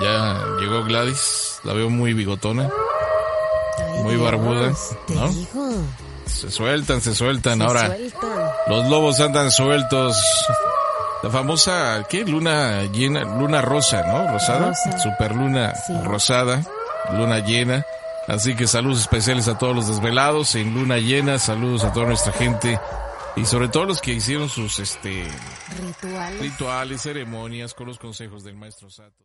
Ya llegó Gladys, la veo muy bigotona, muy barbuda, ¿no? Se sueltan, se sueltan ahora. Los lobos andan sueltos. La famosa, ¿qué? Luna llena, luna rosa, ¿no? Rosada. Super luna rosada, luna llena. Así que saludos especiales a todos los desvelados en luna llena, saludos a toda nuestra gente y sobre todo los que hicieron sus este Rituales. rituales, ceremonias con los consejos del maestro Sato.